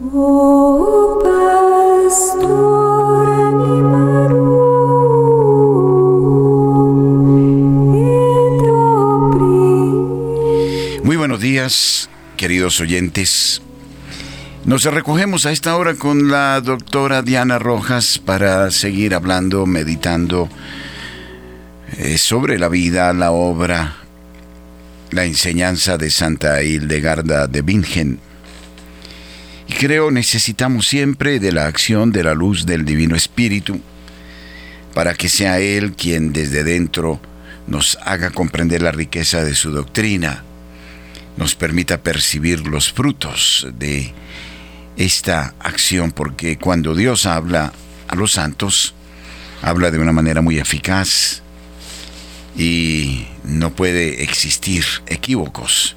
Muy buenos días, queridos oyentes. Nos recogemos a esta hora con la doctora Diana Rojas para seguir hablando, meditando eh, sobre la vida, la obra, la enseñanza de Santa Hildegarda de Bingen. Y creo necesitamos siempre de la acción de la luz del Divino Espíritu para que sea Él quien desde dentro nos haga comprender la riqueza de su doctrina, nos permita percibir los frutos de esta acción, porque cuando Dios habla a los santos, habla de una manera muy eficaz, y no puede existir equívocos.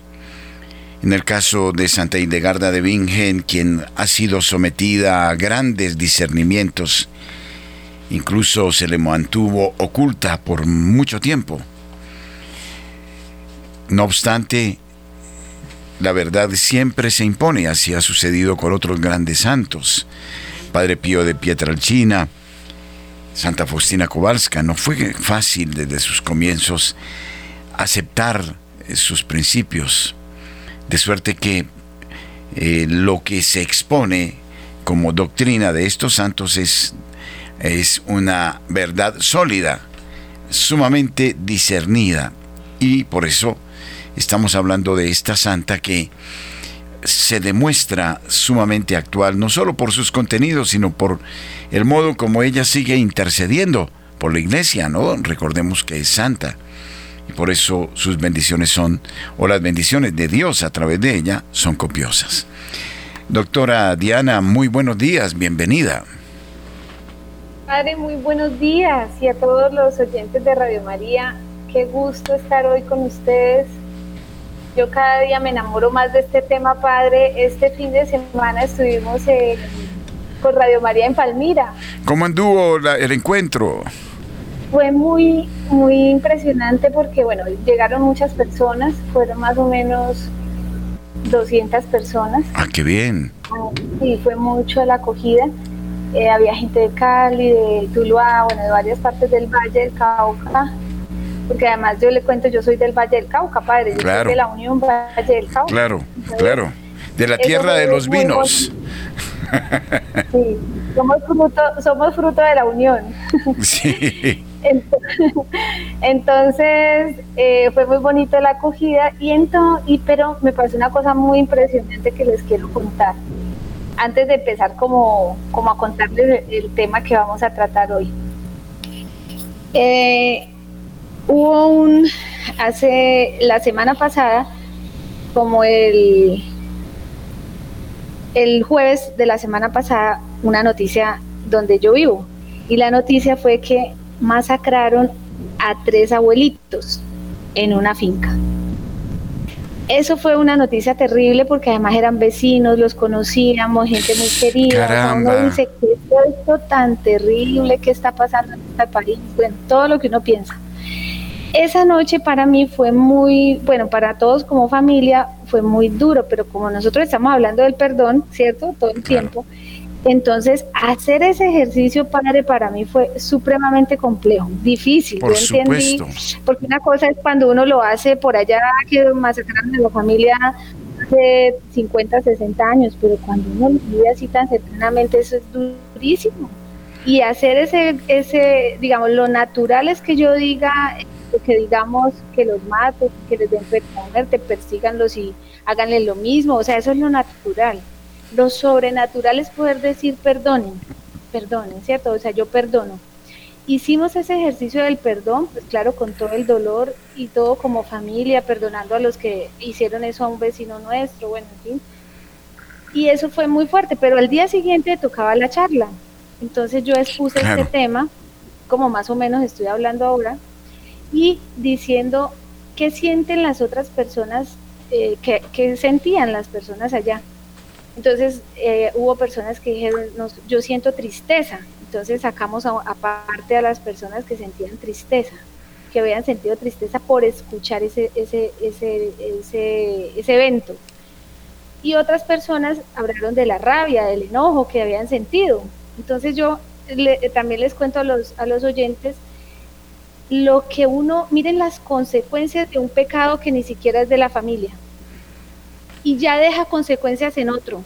En el caso de Santa Hildegarda de Bingen, quien ha sido sometida a grandes discernimientos, incluso se le mantuvo oculta por mucho tiempo. No obstante, la verdad siempre se impone, así ha sucedido con otros grandes santos. Padre Pío de Pietralcina, Santa Faustina Kowalska. No fue fácil desde sus comienzos aceptar sus principios, de suerte que eh, lo que se expone como doctrina de estos santos es, es una verdad sólida, sumamente discernida. Y por eso estamos hablando de esta santa que se demuestra sumamente actual, no solo por sus contenidos, sino por el modo como ella sigue intercediendo por la iglesia, ¿no? Recordemos que es santa. Y por eso sus bendiciones son, o las bendiciones de Dios a través de ella, son copiosas. Doctora Diana, muy buenos días, bienvenida. Padre, muy buenos días y a todos los oyentes de Radio María, qué gusto estar hoy con ustedes yo cada día me enamoro más de este tema, Padre. Este fin de semana estuvimos con Radio María en Palmira. ¿Cómo anduvo el encuentro? Fue muy, muy impresionante porque, bueno, llegaron muchas personas, fueron más o menos 200 personas. Ah, qué bien. Sí, fue mucho la acogida. Eh, había gente de Cali, de Tuluá, bueno, de varias partes del Valle del Cauca, porque además yo le cuento, yo soy del Valle del Cauca, padre, yo soy de la Unión Valle del Cauca. Claro, claro, de la tierra de los vinos. Sí, somos fruto, somos fruto de la unión. Sí. Entonces eh, fue muy bonito la acogida y, entonces, y pero me parece una cosa muy impresionante que les quiero contar antes de empezar como, como a contarles el, tema que vamos a tratar hoy. Eh, Hubo un, hace la semana pasada, como el, el jueves de la semana pasada, una noticia donde yo vivo. Y la noticia fue que masacraron a tres abuelitos en una finca. Eso fue una noticia terrible porque además eran vecinos, los conocíamos, gente muy querida. Caramba. Uno dice, ¿qué es esto tan terrible que está pasando en este país? Bueno, todo lo que uno piensa. Esa noche para mí fue muy, bueno, para todos como familia fue muy duro, pero como nosotros estamos hablando del perdón, ¿cierto? Todo el tiempo. Entonces, hacer ese ejercicio, padre, para mí fue supremamente complejo, difícil. Por Yo entendí, porque una cosa es cuando uno lo hace por allá, que masacraron a la familia hace 50, 60 años, pero cuando uno vive así tan cercanamente, eso es durísimo. Y hacer ese, ese, digamos, lo natural es que yo diga, que digamos que los maten, que les den muerte, persíganlos y háganle lo mismo, o sea, eso es lo natural. Lo sobrenatural es poder decir perdonen, perdonen, ¿cierto? O sea, yo perdono. Hicimos ese ejercicio del perdón, pues claro, con todo el dolor y todo como familia, perdonando a los que hicieron eso a un vecino nuestro, bueno, en fin. Y eso fue muy fuerte, pero al día siguiente tocaba la charla. Entonces yo expuse este tema, como más o menos estoy hablando ahora, y diciendo qué sienten las otras personas, eh, qué, sentían las personas allá. Entonces eh, hubo personas que dijeron, yo siento tristeza. Entonces sacamos aparte a, las personas que sentían tristeza, que habían sentido tristeza por escuchar ese, ese, ese, ese, ese evento. y otras personas hablaron de la rabia, del enojo que habían sentido. Entonces yo también les cuento a los, a los oyentes lo que uno, miren las consecuencias de un pecado que ni siquiera es de la familia y ya deja consecuencias en otro.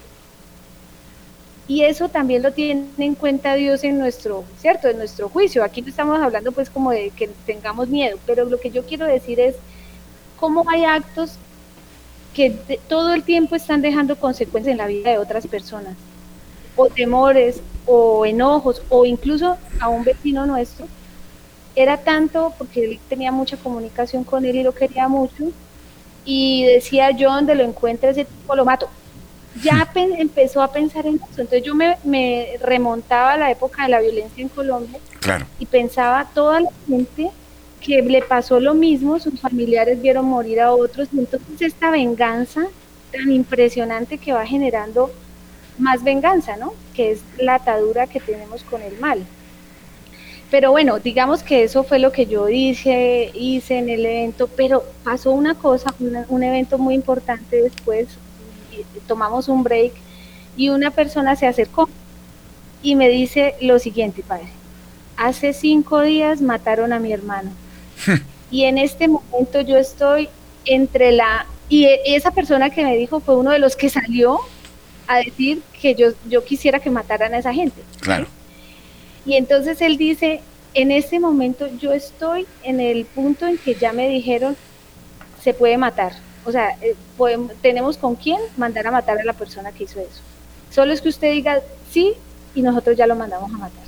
Y eso también lo tiene en cuenta Dios en nuestro, ¿cierto? En nuestro juicio. Aquí no estamos hablando pues como de que tengamos miedo, pero lo que yo quiero decir es cómo hay actos que todo el tiempo están dejando consecuencias en la vida de otras personas, o temores, o enojos, o incluso a un vecino nuestro. Era tanto porque él tenía mucha comunicación con él y lo quería mucho, y decía yo donde lo encuentre ese tipo lo mato. Ya empezó a pensar en eso, entonces yo me, me, remontaba a la época de la violencia en Colombia claro. y pensaba toda la gente que le pasó lo mismo, sus familiares vieron morir a otros, y entonces esta venganza tan impresionante que va generando más venganza, ¿no? Que es la atadura que tenemos con el mal. Pero bueno, digamos que eso fue lo que yo hice, hice en el evento, pero pasó una cosa, un evento muy importante después, tomamos un break y una persona se acercó y me dice lo siguiente, padre, hace cinco días mataron a mi hermano y en este momento yo estoy entre la... Y e, esa persona que me dijo fue uno de los que salió a decir que yo, yo quisiera que mataran a esa gente. Claro. Y entonces él dice, en este momento yo estoy en el punto en que ya me dijeron, se puede matar. O sea, eh, tenemos con quién mandar a matar a la persona que hizo eso. Solo es que usted diga sí y nosotros ya lo mandamos a matar.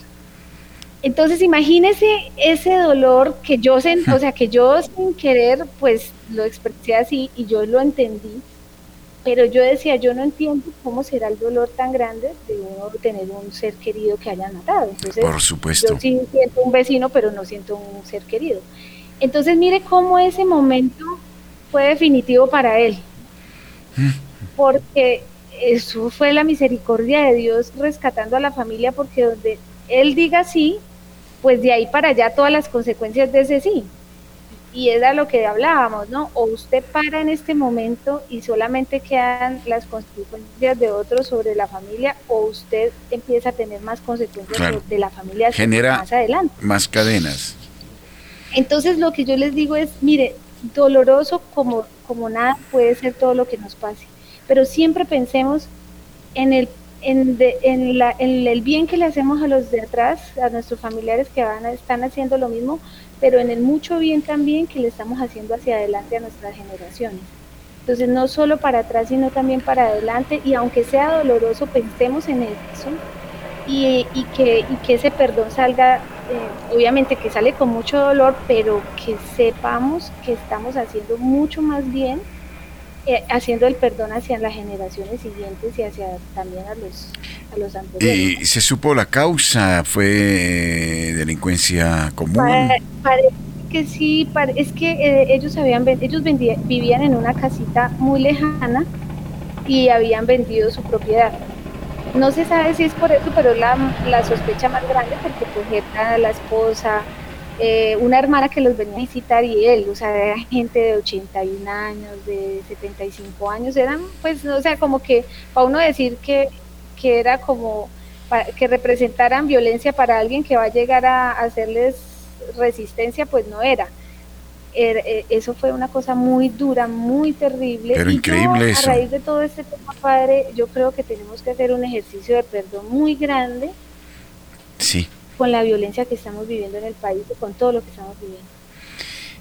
Entonces imagínese ese dolor que yo, o sea, que yo sin querer, pues lo expresé así y yo lo entendí, pero yo decía, yo no entiendo cómo será el dolor tan grande de uno tener un ser querido que hayan matado. Entonces, Por supuesto. Yo sí siento un vecino, pero no siento un ser querido. Entonces mire cómo ese momento fue definitivo para él, porque eso fue la misericordia de Dios rescatando a la familia, porque donde él diga sí, pues de ahí para allá todas las consecuencias de ese sí. Y era lo que hablábamos, ¿no? O usted para en este momento y solamente quedan las consecuencias de otros sobre la familia, o usted empieza a tener más consecuencias de la familia Genera más adelante. Más cadenas. Entonces lo que yo les digo es, mire, doloroso como, como nada puede ser todo lo que nos pase, pero siempre pensemos en el en, en, la, en, el bien que le hacemos a los de atrás, a nuestros familiares que van a, están haciendo lo mismo, pero en el mucho bien también que le estamos haciendo hacia adelante a nuestras generaciones. Entonces, no solo para atrás, sino también para adelante, y aunque sea doloroso, pensemos en eso y, y que, y que ese perdón salga, eh, obviamente que sale con mucho dolor, pero que sepamos que estamos haciendo mucho más bien eh, haciendo el perdón hacia las generaciones siguientes y hacia también a los, a los anteriores. ¿Y se supo la causa? ¿Fue delincuencia común? parece que sí, es que eh, ellos, habían, ellos vivían en una casita muy lejana y habían vendido su propiedad. No se sabe si es por eso, pero la, la sospecha más grande porque pues era la esposa, eh, una hermana que los venía a visitar y él, o sea, era gente de 81 años, de 75 años, eran pues, o sea, como que para uno decir que, que era como que representaran violencia para alguien que va a llegar a, hacerles resistencia, pues no era. Er, eh, eso fue una cosa muy dura, muy terrible. Pero increíble A raíz de todo este tema, padre, yo creo que tenemos que hacer un ejercicio de perdón muy grande. Sí con la violencia que estamos viviendo en el país y con todo lo que estamos viviendo.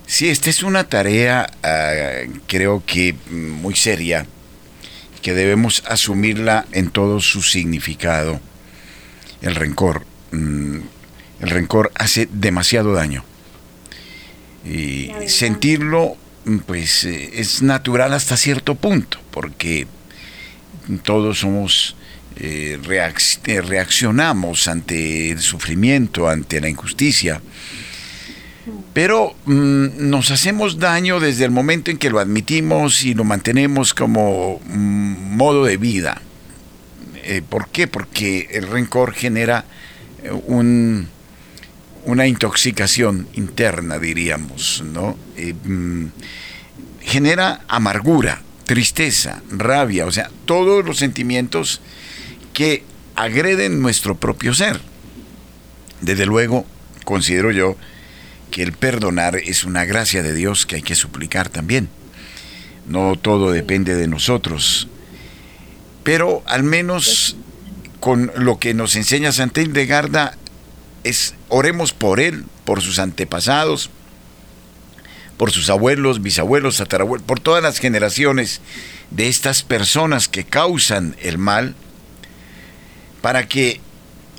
Sí, esta es una tarea, ah, creo que muy seria, que debemos asumirla en todo su significado. El rencor. Mm, el rencor hace demasiado daño. Y sentirlo, mm, pues, eh, es natural hasta cierto punto, porque todos somos eh, reaccionamos ante el sufrimiento, ante la injusticia. Pero mm, nos hacemos daño desde el momento en que lo admitimos y lo mantenemos como mm, modo de vida. Eh, ¿Por qué? Porque el rencor genera un, una intoxicación interna, diríamos, ¿no? Mm, genera amargura tristeza, rabia, o sea, todos los sentimientos que agreden nuestro propio ser. Desde luego, considero yo que el perdonar es una gracia de Dios que hay que suplicar también. No todo depende de nosotros, pero al menos con lo que nos enseña Santa Hildegarda es oremos por él, por sus antepasados, por sus abuelos, bisabuelos, tatarabuelos, por todas las generaciones de estas personas que causan el mal, para que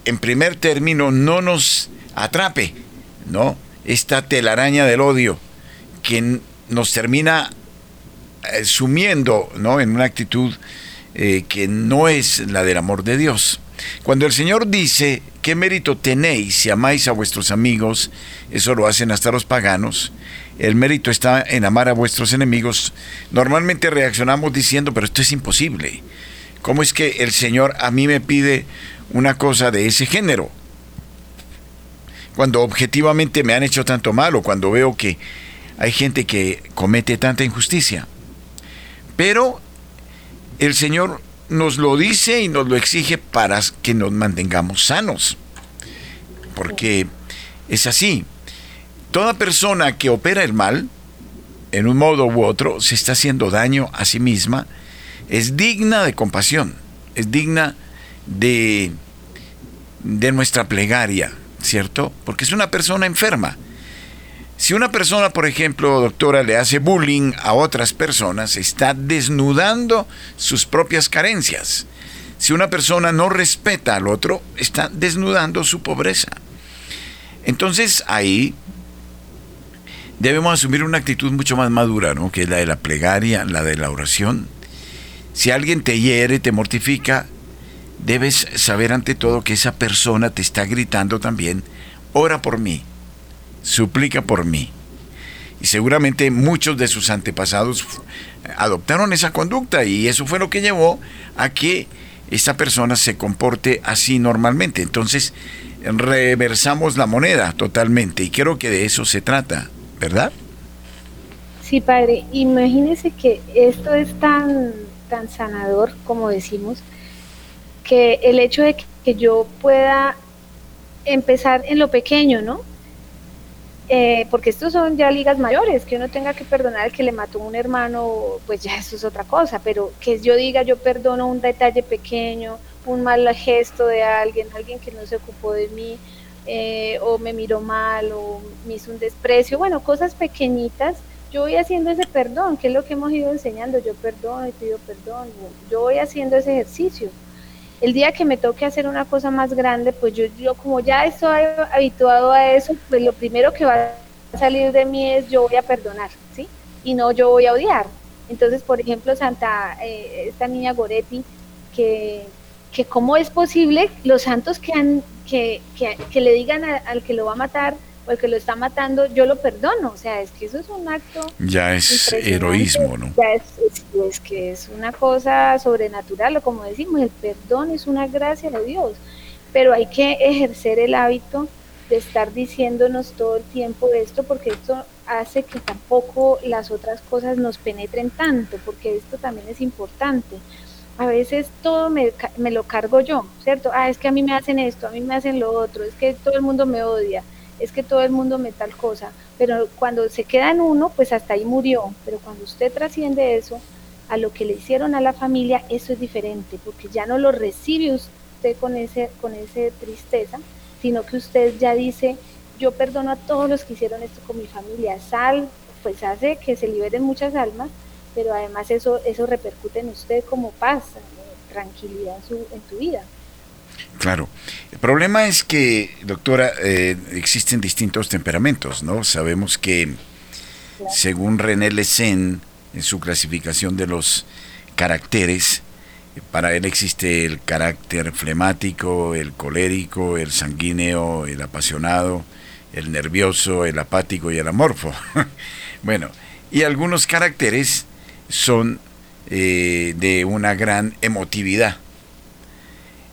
en primer término no nos atrape, ¿no? Esta telaraña del odio que nos termina eh, sumiendo, ¿no? En una actitud eh, que no es la del amor de Dios. Cuando el Señor dice, ¿qué mérito tenéis si amáis a vuestros amigos? Eso lo hacen hasta los paganos. El mérito está en amar a vuestros enemigos. Normalmente reaccionamos diciendo, pero esto es imposible. ¿Cómo es que el Señor a mí me pide una cosa de ese género? Cuando objetivamente me han hecho tanto mal o cuando veo que hay gente que comete tanta injusticia. Pero el Señor nos lo dice y nos lo exige para que nos mantengamos sanos. Porque es así. Toda persona que opera el mal, en un modo u otro, se está haciendo daño a sí misma, es digna de compasión, es digna de, de nuestra plegaria, ¿cierto? Porque es una persona enferma. Si una persona, por ejemplo, doctora, le hace bullying a otras personas, está desnudando sus propias carencias. Si una persona no respeta al otro, está desnudando su pobreza. Entonces ahí debemos asumir una actitud mucho más madura, ¿no? Que es la de la plegaria, la de la oración. Si alguien te hiere, te mortifica, debes saber ante todo que esa persona te está gritando también, ora por mí, suplica por mí. Y seguramente muchos de sus antepasados adoptaron esa conducta y eso fue lo que llevó a que esta persona se comporte así normalmente. Entonces, reversamos la moneda totalmente y creo que de eso se trata, ¿verdad? Sí, padre, imagínese que esto es tan, tan sanador, como decimos, que el hecho de que yo pueda empezar en lo pequeño, ¿no? Eh, porque estos son ya ligas mayores, que uno tenga que perdonar al que le mató un hermano, pues ya eso es otra cosa, pero que yo diga yo perdono un detalle pequeño, un mal gesto de alguien, alguien que no se ocupó de mí, eh, o me miró mal, o me hizo un desprecio, bueno, cosas pequeñitas, yo voy haciendo ese perdón, que es lo que hemos ido enseñando, yo perdono y pido perdón, yo voy haciendo ese ejercicio el día que me toque hacer una cosa más grande, pues yo, yo como ya estoy habituado a eso, pues lo primero que va a salir de mí es yo voy a perdonar, ¿sí? Y no yo voy a odiar. Entonces, por ejemplo, Santa, eh, esta niña Goretti, que, que cómo es posible los santos que, han, que, que, le digan al que lo va a matar, porque lo está matando, yo lo perdono. O sea, es que eso es un acto. Ya es heroísmo, ¿no? Ya es, que es una cosa sobrenatural, o como decimos, el perdón es una gracia de Dios. Pero hay que ejercer el hábito de estar diciéndonos todo el tiempo esto, porque esto hace que tampoco las otras cosas nos penetren tanto, porque esto también es importante. A veces todo me, me lo cargo yo, ¿cierto? Ah, es que a mí me hacen esto, a mí me hacen lo otro, es que todo el mundo me odia es que todo el mundo me tal cosa, pero cuando se queda en uno, pues hasta ahí murió, pero cuando usted trasciende eso, a lo que le hicieron a la familia, eso es diferente, porque ya no lo recibe usted con ese, con ese tristeza, sino que usted ya dice, yo perdono a todos los que hicieron esto con mi familia, sal, pues hace que se liberen muchas almas, pero además eso, eso repercute en usted como paz, tranquilidad en, su, en tu vida. Claro. El problema es que, doctora, eh, existen distintos temperamentos, ¿no? Sabemos que, según René Lessen, en su clasificación de los caracteres, para él existe el carácter flemático, el colérico, el sanguíneo, el apasionado, el nervioso, el apático y el amorfo. bueno, y algunos caracteres son eh, de una gran emotividad.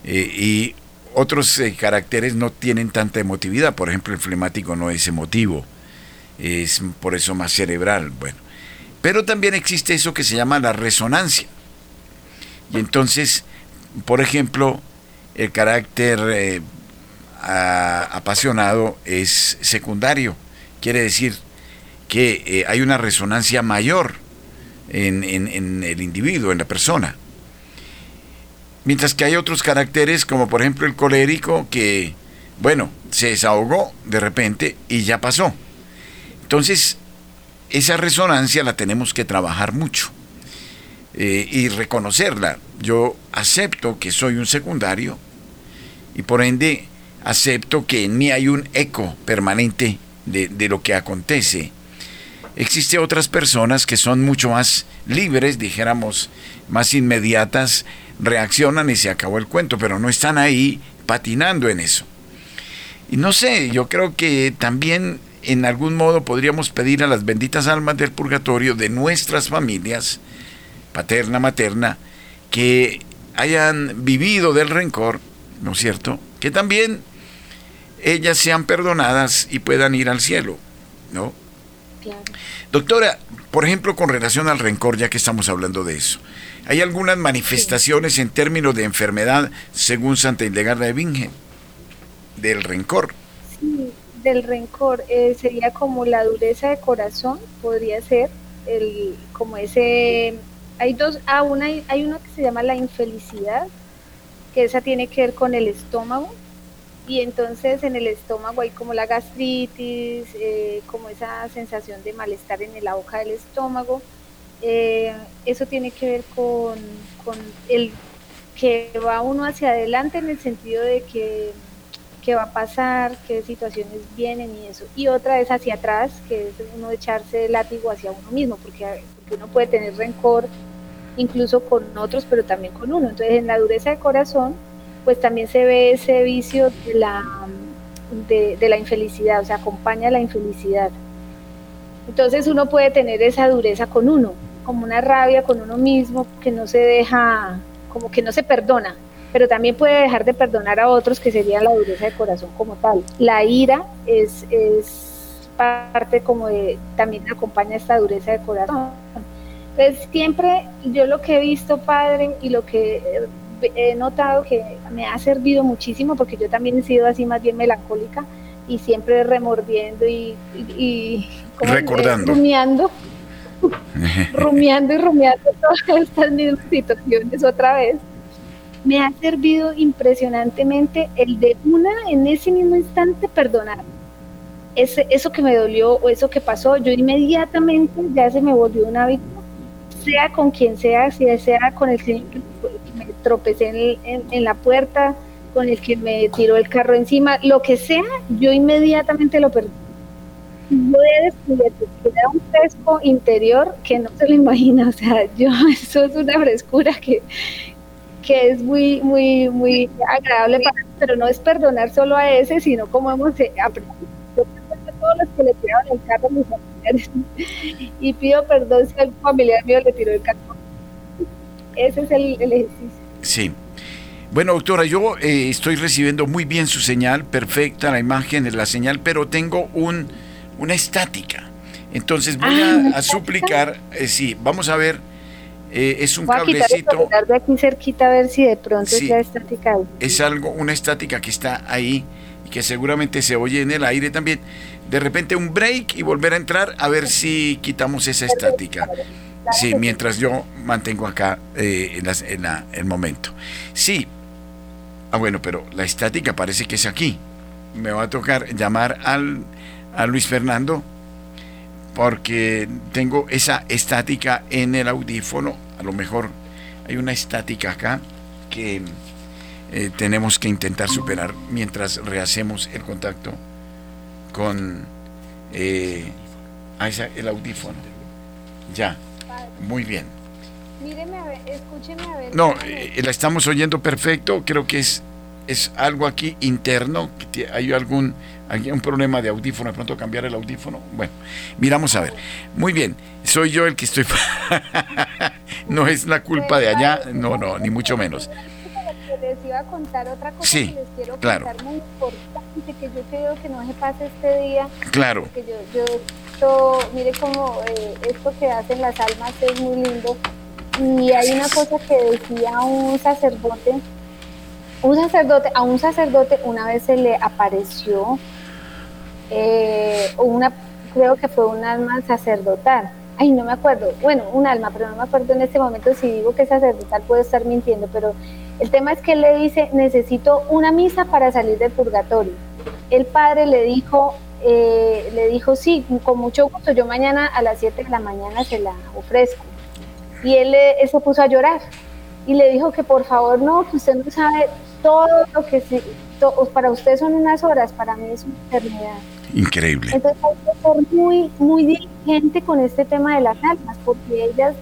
Eh, y otros eh, caracteres no tienen tanta emotividad. Por ejemplo, el flemático no es emotivo, es por eso más cerebral. Bueno, Pero también existe eso que se llama la resonancia. Y entonces, por ejemplo, el carácter eh, apasionado es secundario. Quiere decir que hay una resonancia mayor en, en, el individuo, en la persona. Mientras que hay otros caracteres, como por ejemplo el colérico, que, bueno, se desahogó de repente y ya pasó. Entonces, esa resonancia la tenemos que trabajar mucho eh, y reconocerla. Yo acepto que soy un secundario y por ende acepto que ni hay un eco permanente de, de lo que acontece. Existen otras personas que son mucho más libres, dijéramos, más inmediatas, reaccionan y se acabó el cuento, pero no están ahí patinando en eso. Y no sé, yo creo que también en algún modo podríamos pedir a las benditas almas del purgatorio de nuestras familias, paterna, materna, que hayan vivido del rencor, ¿no es cierto? Que también ellas sean perdonadas y puedan ir al cielo, ¿no? Doctora, por ejemplo, con relación al rencor, ya que estamos hablando de eso, ¿hay algunas manifestaciones en términos de enfermedad según Santa Hildegarda de Bingen del rencor? Sí, del rencor eh, sería como la dureza de corazón, podría ser el como ese hay dos, ah, una, hay uno que se llama la infelicidad, que esa tiene que ver con el estómago, y entonces en el estómago hay como la gastritis, eh, como esa sensación de malestar en la boca del estómago. Eh, eso tiene que ver con, el que va uno hacia adelante en el sentido de que qué va a pasar, qué situaciones vienen y eso. Y otra es hacia atrás, que es uno echarse el látigo hacia uno mismo, porque, uno puede tener rencor incluso con otros, pero también con uno. Entonces, en la dureza de corazón, pues también se ve ese vicio de la, de, la infelicidad, o sea, acompaña la infelicidad. Entonces uno puede tener esa dureza con uno, como una rabia con uno mismo que no se deja, como que no se perdona, pero también puede dejar de perdonar a otros, que sería la dureza de corazón como tal. La ira es, es parte como de, también acompaña esta dureza de corazón. Entonces siempre yo lo que he visto, padre, y lo que he notado que me ha servido muchísimo, porque yo también he sido así más bien melancólica y siempre remordiendo y, y, recordando. rumiando, rumiando y rumiando todas estas mismas situaciones otra vez me ha servido impresionantemente el de una en ese mismo instante perdonar. Ese, eso que me dolió o eso que pasó, yo inmediatamente ya se me volvió un hábito, sea con quien sea, si sea con el que tropecé en, la puerta, con el que me tiró el carro encima, lo que sea, yo inmediatamente lo perdono. Yo he da un fresco interior que no se lo imagina, o sea, yo, eso es una frescura que, que es muy, muy, muy agradable para pero no es perdonar solo a ese, sino como hemos eh, aprendido. Yo perdono a todos los que le tiraron el carro a mis familiares y pido perdón si algún familiar mío le tiró el carro. Ese es el, ejercicio. Sí. Bueno, doctora, yo eh, estoy recibiendo muy bien su señal, perfecta la imagen, la señal, pero tengo un, una estática. Entonces voy ah, a, suplicar, eh, sí, vamos a ver eh, es un cablecito. de aquí cerquita a ver si de pronto es la estática. Es algo, una estática que está ahí y que seguramente se oye en el aire también. De repente un break y volver a entrar a ver si quitamos esa estática. Sí, mientras yo mantengo acá eh, en, el momento. Sí. Ah, bueno, pero la estática parece que es aquí. Me va a tocar llamar al, a Luis Fernando porque tengo esa estática en el audífono. A lo mejor hay una estática acá que eh, tenemos que intentar superar mientras rehacemos el contacto con eh, el audífono. Ya, muy bien. Míreme a ver, escúcheme a ver. No, eh, la estamos oyendo perfecto, creo que es, es algo aquí interno, hay algún ¿Hay un problema de audífono? ¿De pronto cambiar el audífono? Bueno, miramos a ver. Muy bien, soy yo el que estoy... no es la culpa de allá, no, no, ni mucho menos. Les iba a contar otra cosa sí, que les quiero claro. contar muy importante que yo creo que no se pase este día. Claro. Porque yo, yo esto, mire cómo eh, esto que hacen las almas es muy lindo. Y hay una cosa que decía un sacerdote, un sacerdote, a un sacerdote una vez se le apareció eh, una, creo que fue un alma sacerdotal. Ay, no me acuerdo. Bueno, un alma, pero no me acuerdo en este momento si digo que sacerdotal puede estar mintiendo, pero el tema es que él le dice, necesito una misa para salir del purgatorio. El padre le dijo, eh, le dijo, sí, con mucho gusto, yo mañana a las 7 de la mañana se la ofrezco. Y él, él se puso a llorar y le dijo que por favor no, que usted no sabe todo lo que sí, para usted son unas horas, para mí es una eternidad. Increíble. Entonces hay que ser muy, muy diligente con este tema de las almas, porque ellas,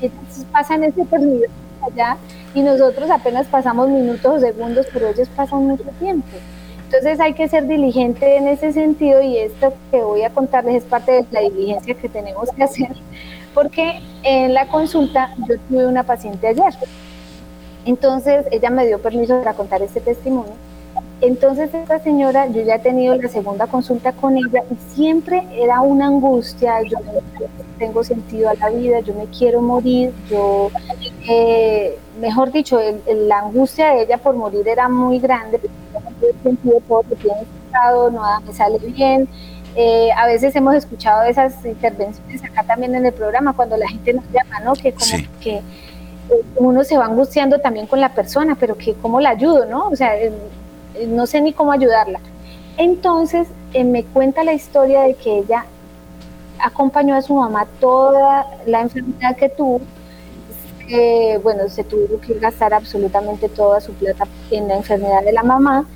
ellas pasan ese eternidad allá y nosotros apenas pasamos minutos o segundos, pero ellos pasan mucho tiempo. Entonces hay que ser diligente en ese sentido y esto que voy a contarles es parte de la diligencia que tenemos que hacer, porque en la consulta yo tuve una paciente ayer. Entonces ella me dio permiso para contar este testimonio. Entonces esta señora, yo ya he tenido la segunda consulta con ella y siempre era una angustia, yo no tengo sentido a la vida, yo me quiero morir, yo, eh, mejor dicho, la angustia de ella por morir era muy grande, sentido todo lo tiene nada me sale bien. Eh, a veces hemos escuchado esas intervenciones acá también en el programa cuando la gente nos llama, ¿no? Que como que eh, uno se va angustiando también con la persona, pero que cómo la ayudo, ¿no? O sea, eh, no sé ni cómo ayudarla. Entonces me cuenta la historia de que ella acompañó a su mamá toda la enfermedad que tuvo. bueno, se tuvo que gastar absolutamente toda su plata en la enfermedad de la mamá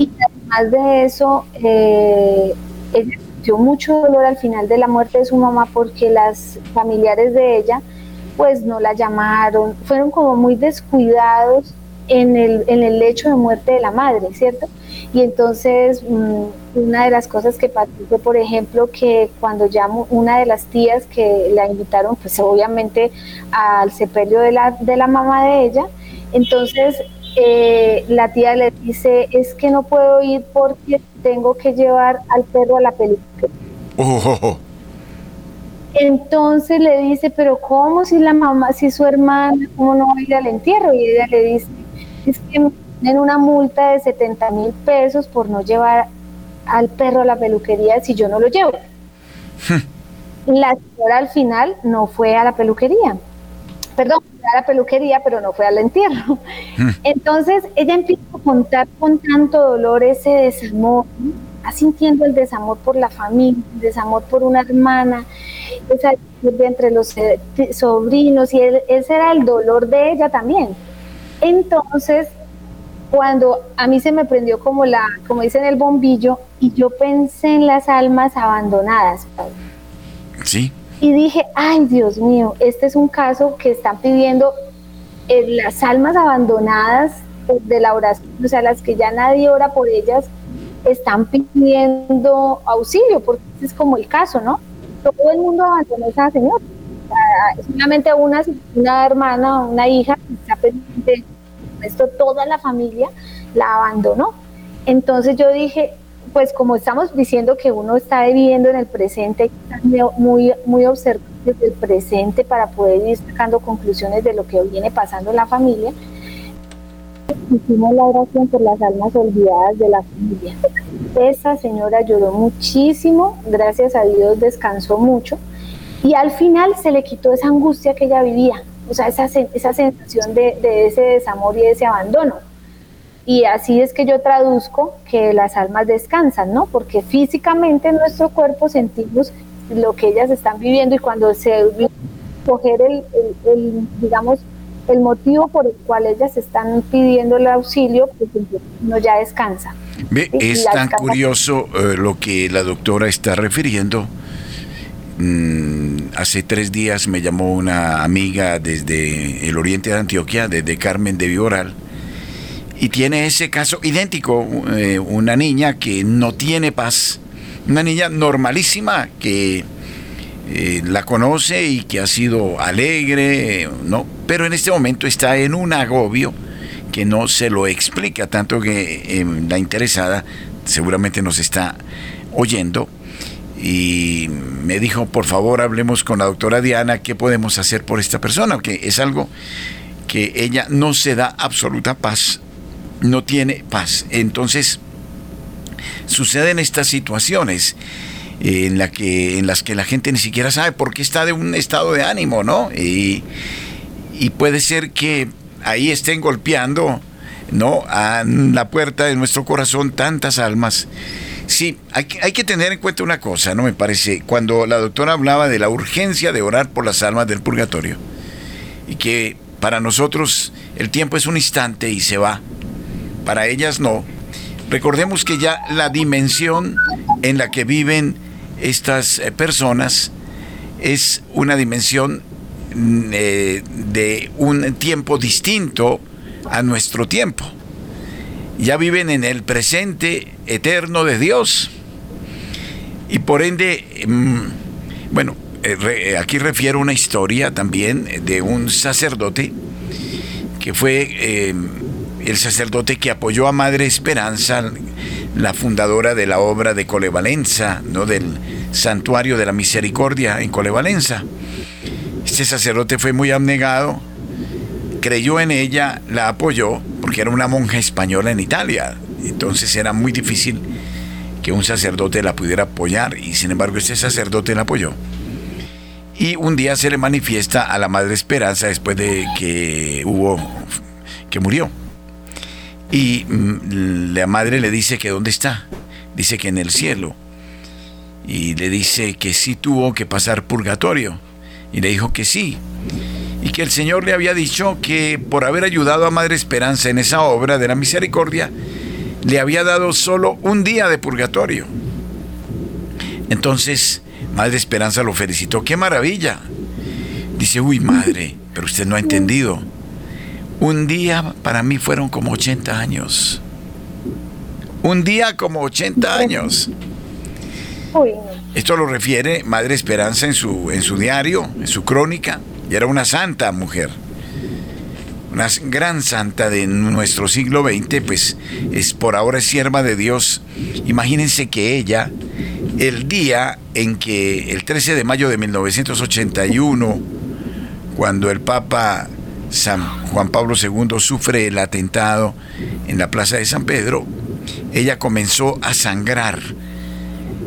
y además de eso, eh, ella sintió mucho dolor al final de la muerte de su mamá porque las familiares de ella pues no la llamaron, fueron como muy descuidados en el, en el lecho de muerte de la madre, ¿cierto? Y entonces mm, una de las cosas que pasó fue, por ejemplo, que cuando llamo una de las tías que la invitaron, pues obviamente al sepelio de la, de la mamá de ella, entonces eh, la tía le dice, es que no puedo ir porque tengo que llevar al perro a la película. Oh, oh, oh. Entonces le dice, pero ¿cómo si la mamá, si su hermana, cómo no va a ir al entierro? Y ella le dice, es que me tienen una multa de 70 mil pesos por no llevar al perro a la peluquería si yo no lo llevo. Hmm. la señora al final no fue a la peluquería perdón, a la peluquería, pero no fue al entierro. Mm. Entonces ella empieza a contar con tanto dolor ese desamor, ¿no? sintiendo el desamor por la familia, el desamor por una hermana, esa entre los eh, sobrinos, y ese era el dolor de ella también. Entonces, cuando a mí se me prendió como la, como dicen el bombillo, y yo pensé en las almas abandonadas. Sí y dije, ay Dios mío, este es un caso que están pidiendo eh, las almas abandonadas de la oración, o sea, las que ya nadie ora por ellas, están pidiendo auxilio, porque es como el caso, ¿no? Todo el mundo abandonó a esa señora. Solamente una, una hermana, una hija, está pendiente, esto toda la familia la abandonó. Entonces yo dije, pues como estamos diciendo que uno está viviendo en el presente, muy, muy observando el presente para poder ir sacando conclusiones de lo que viene pasando en la familia, hicimos la oración por las almas olvidadas de la familia. Esa señora lloró muchísimo, gracias a Dios descansó mucho y al final se le quitó esa angustia que ella vivía, o sea, esa, esa sensación de, de ese desamor y ese abandono y así es que yo traduzco que las almas descansan, ¿no? Porque físicamente en nuestro cuerpo sentimos lo que ellas están viviendo y cuando se coger el, digamos, el motivo por el cual ellas están pidiendo el auxilio, pues uno ya descansa. Es tan curioso eh, lo que la doctora está refiriendo. Mm, hace tres días me llamó una amiga desde el oriente de Antioquia, desde Carmen de Vioral, y tiene ese caso idéntico, eh, una niña que no tiene paz, una niña normalísima que eh, la conoce y que ha sido alegre, ¿no? Pero en este momento está en un agobio que no se lo explica, tanto que eh, la interesada seguramente nos está oyendo. y me dijo, por favor, hablemos con la doctora Diana, ¿qué podemos hacer por esta persona? Que es algo que ella no se da absoluta paz, no tiene paz. Entonces, suceden estas situaciones en, la que, en las que la gente ni siquiera sabe por qué está de un estado de ánimo, ¿no? Y, y puede ser que ahí estén golpeando, ¿no? A la puerta de nuestro corazón tantas almas Sí, hay que, hay que tener en cuenta una cosa, ¿no? Me parece, cuando la doctora hablaba de la urgencia de orar por las almas del purgatorio, y que para nosotros el tiempo es un instante y se va, para ellas no. Recordemos que ya la dimensión en la que viven estas eh, personas es una dimensión mm, eh, de un tiempo distinto a nuestro tiempo ya viven en el presente eterno de Dios. Y por ende, mm, bueno, eh, aquí refiero una historia también de un sacerdote que fue el sacerdote que apoyó a Madre Esperanza, la fundadora de la obra de Colevalenza, ¿no? del Santuario de la Misericordia en Colevalenza. Este sacerdote fue muy abnegado, creyó en ella, la apoyó, porque era una monja española en Italia. Entonces era muy difícil que un sacerdote la pudiera apoyar y sin embargo ese sacerdote la apoyó. Y un día se le manifiesta a la Madre Esperanza después de que hubo, que murió. Y mm, la madre le dice que dónde está. Dice que en el cielo. Y le dice que sí tuvo que pasar purgatorio. Y le dijo que sí y que el Señor le había dicho que por haber ayudado a Madre Esperanza en esa obra de la misericordia, le había dado solo un día de purgatorio. Entonces, Madre Esperanza lo felicitó. ¡Qué maravilla! Dice, uy, madre, pero usted no ha entendido. Un día para mí fueron como 80 años. Un día como 80 años. Esto lo refiere Madre Esperanza en su, en su diario, en su crónica. Y era una santa mujer. Una gran santa de nuestro siglo XX, pues es por ahora es sierva de Dios. Imagínense que ella, el día en que, el 13 de mayo de 1981, cuando el Papa San Juan Pablo II sufre el atentado en la Plaza de San Pedro, ella comenzó a sangrar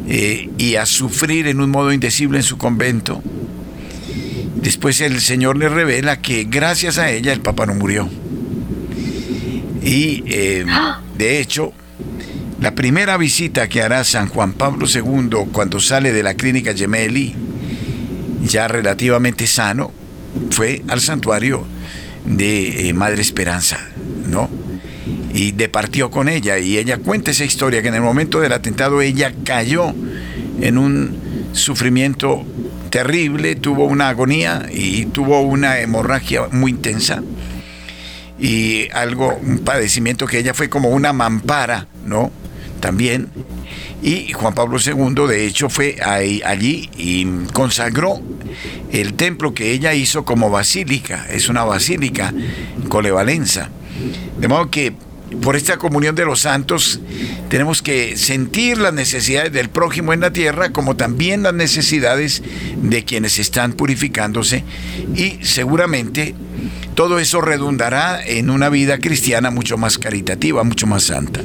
eh, y a sufrir en un modo indecible en su convento Después el Señor le revela que gracias a ella el Papa no murió. Y eh, de hecho, la primera visita que hará San Juan Pablo II cuando sale de la clínica Gemelli, ya relativamente sano, fue al santuario de eh, Madre Esperanza, ¿no? Y departió con ella y ella cuenta esa historia que en el momento del atentado ella cayó en un sufrimiento terrible, tuvo una agonía y tuvo una hemorragia muy intensa y algo, un padecimiento que ella fue como una mampara, ¿no? También. Y Juan Pablo II, de hecho, fue ahí, allí y consagró el templo que ella hizo como basílica. Es una basílica colevalenza. De modo que por esta comunión de los santos tenemos que sentir las necesidades del prójimo en la tierra como también las necesidades de quienes están purificándose y seguramente todo eso redundará en una vida cristiana mucho más caritativa, mucho más santa.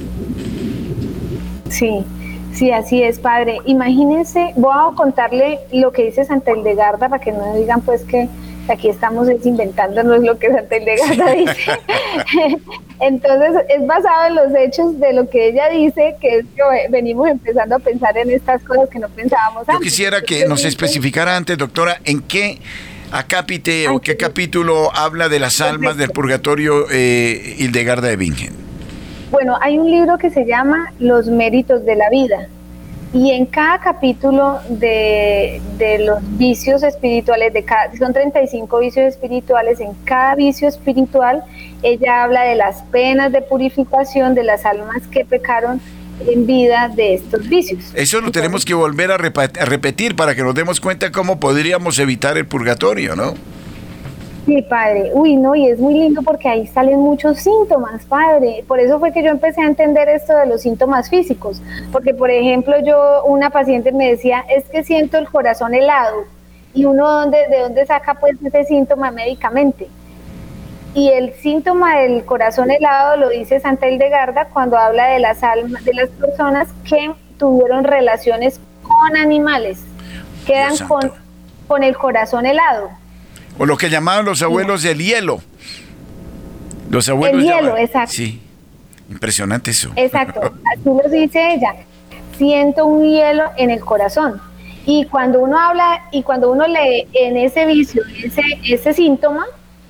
Sí, sí, así es, padre. Imagínense, voy a contarle lo que dice Santa Eldegarda para que no digan pues que aquí estamos inventándonos lo que Santa Hildegarda dice. Entonces, es basado en los hechos de lo que ella dice, que es que venimos empezando a pensar en estas cosas que no pensábamos Yo quisiera que nos especificara antes, doctora, en qué acápite o qué capítulo habla de las almas del purgatorio eh, Hildegarda de Bingen. Bueno, hay un libro que se llama Los méritos de la vida y en cada capítulo de, los vicios espirituales, de cada, son 35 vicios espirituales, en cada vicio espiritual ella habla de las penas de purificación de las almas que pecaron en vida de estos vicios. Eso lo tenemos que volver a, repetir para que nos demos cuenta cómo podríamos evitar el purgatorio, ¿no? Sí, padre. Uy, no, y es muy lindo porque ahí salen muchos síntomas, padre. Por eso fue que yo empecé a entender esto de los síntomas físicos. Porque, por ejemplo, yo, una paciente me decía, es que siento el corazón helado. Y uno, ¿de dónde saca pues ese síntoma médicamente? Y el síntoma del corazón helado lo dice Santa Hildegarda cuando habla de las almas, de las personas que tuvieron relaciones con animales, quedan con, con el corazón helado. O lo que llamaban los abuelos del hielo. Los abuelos. El hielo, exacto. Sí, impresionante eso. Exacto, así lo dice ella. Siento un hielo en el corazón. Y cuando uno habla y cuando uno lee en ese vicio, ese, ese síntoma,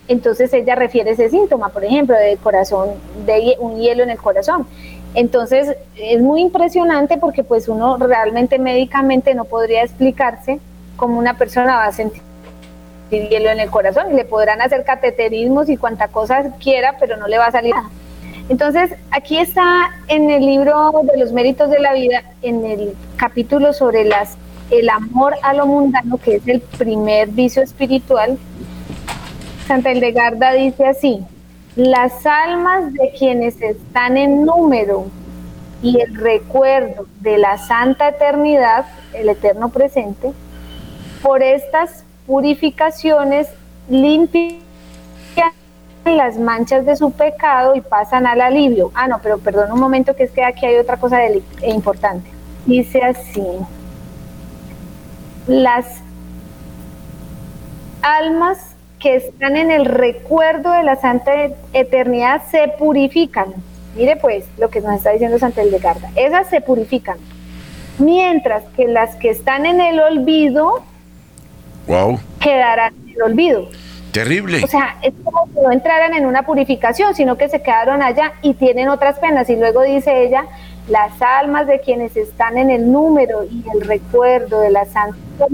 entonces ella refiere ese síntoma, por ejemplo, de corazón, de un hielo en el corazón. Entonces es muy impresionante porque pues uno realmente médicamente no podría explicarse cómo una persona va a sentir hielo en el corazón le podrán hacer cateterismos y cuanta cosa quiera, pero no le va a salir nada. Entonces, aquí está en el libro de los méritos de la vida, en el capítulo sobre las, el amor a lo mundano, que es el primer vicio espiritual, Santa Hildegarda dice así, las almas de quienes están en número y el recuerdo de la santa eternidad, el eterno presente, por estas purificaciones limpian las manchas de su pecado y pasan al alivio. Ah, no, pero perdón un momento que es que aquí hay otra cosa de, importante. Dice así, las almas que están en el recuerdo de la santa eternidad se purifican. Mire pues lo que nos está diciendo Santa Hildegarda. Esas se purifican. Mientras que las que están en el olvido wow. quedarán en el olvido. Terrible. O sea, es como si no entraran en una purificación, sino que se quedaron allá y tienen otras penas. Y luego dice ella, las almas de quienes están en el número y el recuerdo de la santa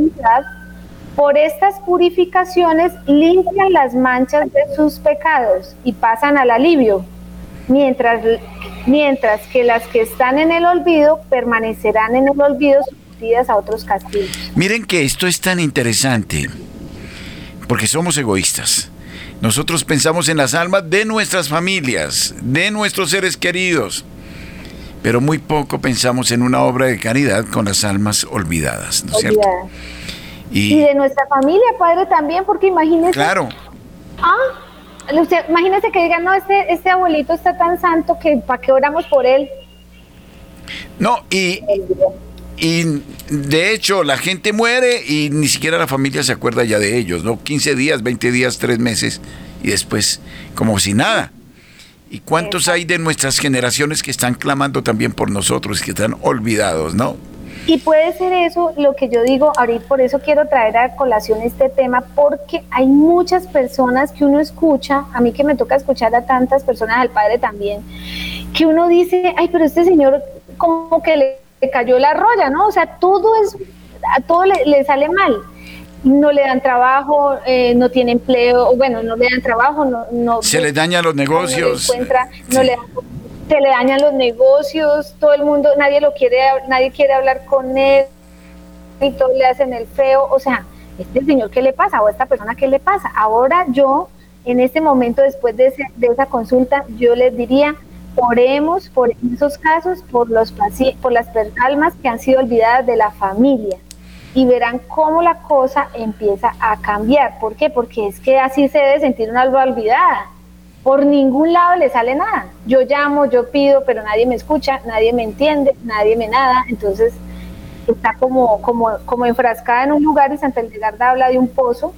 por estas purificaciones limpian las manchas de sus pecados y pasan al alivio, mientras, mientras que las que están en el olvido permanecerán en el olvido a otros castigos. Miren que esto es tan interesante, porque somos egoístas. Nosotros pensamos en las almas de nuestras familias, de nuestros seres queridos, pero muy poco pensamos en una obra de caridad con las almas olvidadas, ¿no es cierto? Y, de nuestra familia, padre, también, porque imagínese. Claro. Ah, imagínese que digan, no, este, este abuelito está tan santo que para qué oramos por él. No, y, y de hecho la gente muere y ni siquiera la familia se acuerda ya de ellos, ¿no? 15 días, 20 días, 3 meses y después como si nada. ¿Y cuántos hay de nuestras generaciones que están clamando también por nosotros, que están olvidados, ¿no? Y puede ser eso lo que yo digo ahorita, por eso quiero traer a colación este tema, porque hay muchas personas que uno escucha, a mí que me toca escuchar a tantas personas, al padre también, que uno dice, ay, pero este señor como que le, cayó la roya, ¿no? O sea, todo es, a todo le, sale mal. No le dan trabajo, eh, no tiene empleo, bueno, no le dan trabajo, no... no Se le dañan los negocios. No, encuentra, no le dan se le dañan los negocios, todo el mundo, nadie lo quiere, nadie quiere hablar con él, y todos le hacen el feo, o sea, este señor qué le pasa o esta persona qué le pasa. Ahora yo, en este momento, después de, de esa consulta, yo les diría, oremos por esos casos, por, los por las almas que han sido olvidadas de la familia y verán cómo la cosa empieza a cambiar. ¿Por qué? Porque es que así se debe sentir una alma olvidada por ningún lado le sale nada. Yo llamo, yo pido, pero nadie me escucha, nadie me entiende, nadie me nada. Entonces está como, como, como enfrascada en un lugar y Santa Hildegarda habla de un pozo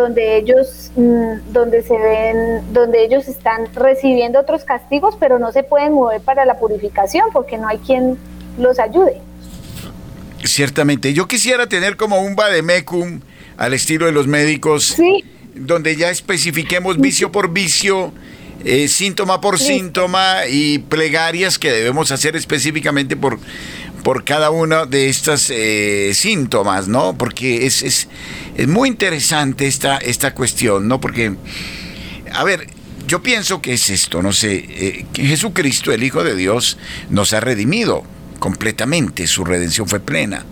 donde ellos, mm, donde se ven, donde ellos están recibiendo otros castigos, pero no se pueden mover para la purificación porque no hay quien los ayude. Ciertamente, yo quisiera tener como un vademecum al estilo de los médicos. Sí donde ya especifiquemos vicio por vicio, eh, síntoma por síntoma y plegarias que debemos hacer específicamente por, por cada uno de estos eh, síntomas, ¿no? Porque es, es, es, muy interesante esta, esta cuestión, ¿no? Porque, a ver, yo pienso que es esto, no sé, eh, que Jesucristo, el Hijo de Dios, nos ha redimido completamente, su redención fue plena.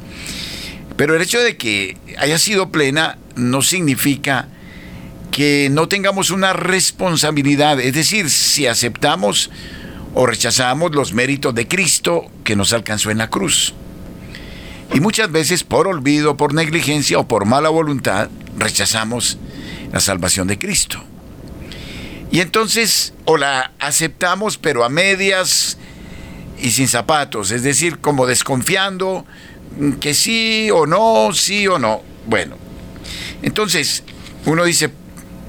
Pero el hecho de que haya sido plena no significa que no tengamos una responsabilidad, es decir, si aceptamos o rechazamos los méritos de Cristo que nos alcanzó en la cruz. Y muchas veces por olvido, por negligencia o por mala voluntad, rechazamos la salvación de Cristo. Y entonces o la aceptamos pero a medias y sin zapatos, es decir, como desconfiando que sí o no, sí o no. Bueno, entonces uno dice,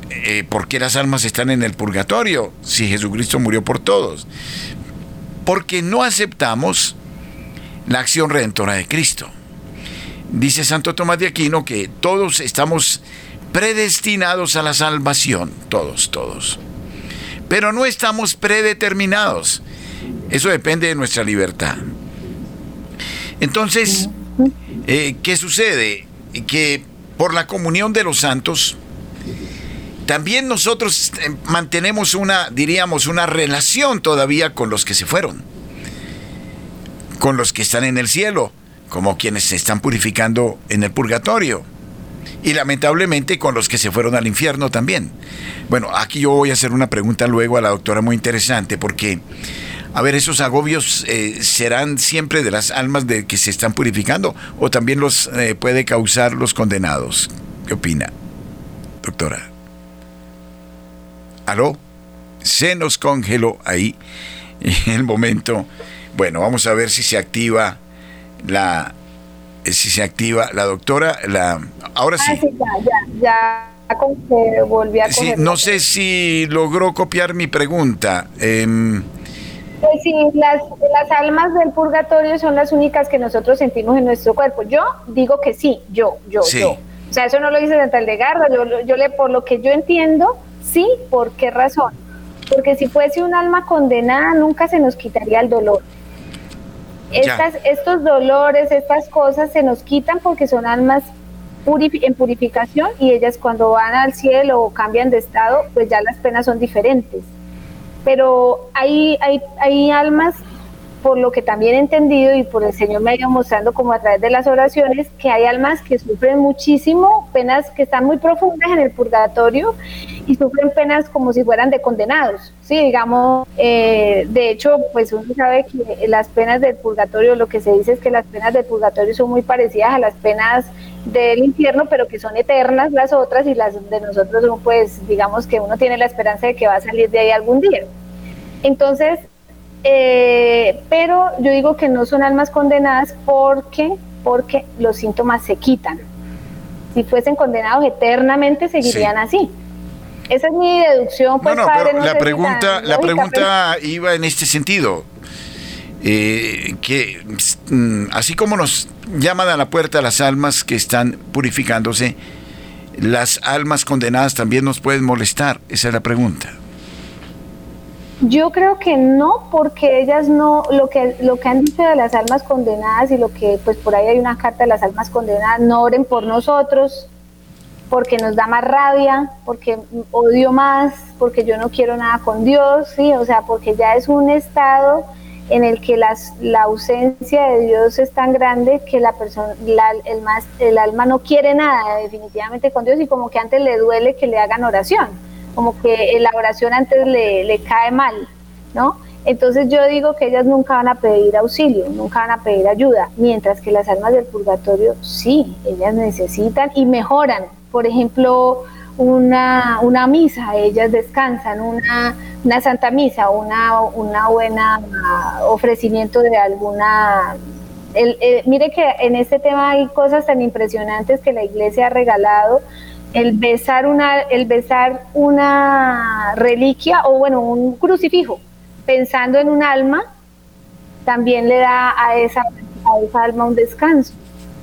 eh, ¿por qué las almas están en el purgatorio si Jesucristo murió por todos? Porque no aceptamos la acción redentora de Cristo. Dice Santo Tomás de Aquino que todos estamos predestinados a la salvación, todos, todos. Pero no estamos predeterminados. Eso depende de nuestra libertad. Entonces, eh, ¿qué sucede? Que por la comunión de los santos, también nosotros eh, mantenemos una, diríamos, una relación todavía con los que se fueron, con los que están en el cielo, como quienes se están purificando en el purgatorio, y lamentablemente con los que se fueron al infierno también. Bueno, aquí yo voy a hacer una pregunta luego a la doctora muy interesante, porque, a ver, esos agobios eh, serán siempre de las almas de que se están purificando o también los eh, puede causar los condenados. ¿Qué opina, doctora? ¿Aló? Se nos congeló ahí en el momento. Bueno, vamos a ver si se activa la si se activa la doctora la ahora sí, ah, sí ya, ya, ya volví a sí, no sé si logró copiar mi pregunta eh, pues sí, las, las almas del purgatorio son las únicas que nosotros sentimos en nuestro cuerpo. Yo digo que sí, yo, yo, yo. O sea, eso no lo dice Santa Eldegarda, yo, yo le, por lo que yo entiendo, Sí, ¿por qué razón? Porque si fuese un alma condenada, nunca se nos quitaría el dolor. Estas, estos dolores, estas cosas se nos quitan porque son almas en purificación y ellas cuando van al cielo o cambian de estado, pues ya las penas son diferentes. Pero hay, hay, hay almas por lo que también he entendido y por el Señor me ha ido mostrando como a través de las oraciones, que hay almas que sufren muchísimo, penas que están muy profundas en el purgatorio y sufren penas como si fueran de condenados. Sí, digamos, eh, de hecho, pues uno sabe que las penas del purgatorio, lo que se dice es que las penas del purgatorio son muy parecidas a las penas del infierno, pero que son eternas las otras y las de nosotros, pues digamos que uno tiene la esperanza de que va a salir de ahí algún día. Entonces, eh, pero yo digo que no son almas condenadas porque, porque los síntomas se quitan. Si fuesen condenados eternamente, seguirían así. Esa es mi deducción. Pues, la pregunta, la pregunta iba en este sentido. Eh, que mm, así como nos llaman a la puerta las almas que están purificándose, las almas condenadas también nos pueden molestar. Esa es la pregunta. Yo creo que no, porque ellas no, lo que, lo que han dicho de las almas condenadas y lo que, pues por ahí hay una carta de las almas condenadas, no oren por nosotros, porque nos da más rabia, porque odio más, porque yo no quiero nada con Dios, sí, o sea, porque ya es un estado en el que las, la ausencia de Dios es tan grande que la persona, el, más, el alma no quiere nada definitivamente con Dios y como que antes le duele que le hagan oración como que la oración antes le, le cae mal, ¿no? Entonces yo digo que ellas nunca van a pedir auxilio, nunca van a pedir ayuda, mientras que las almas del purgatorio sí, ellas necesitan y mejoran. Por ejemplo, una, una misa, ellas descansan, una, una santa misa, una, una buena ofrecimiento de alguna... mire que en este tema hay cosas tan impresionantes que la iglesia ha regalado el besar una, el besar una reliquia o bueno, un crucifijo, pensando en un alma, también le da a esa, a esa alma un descanso.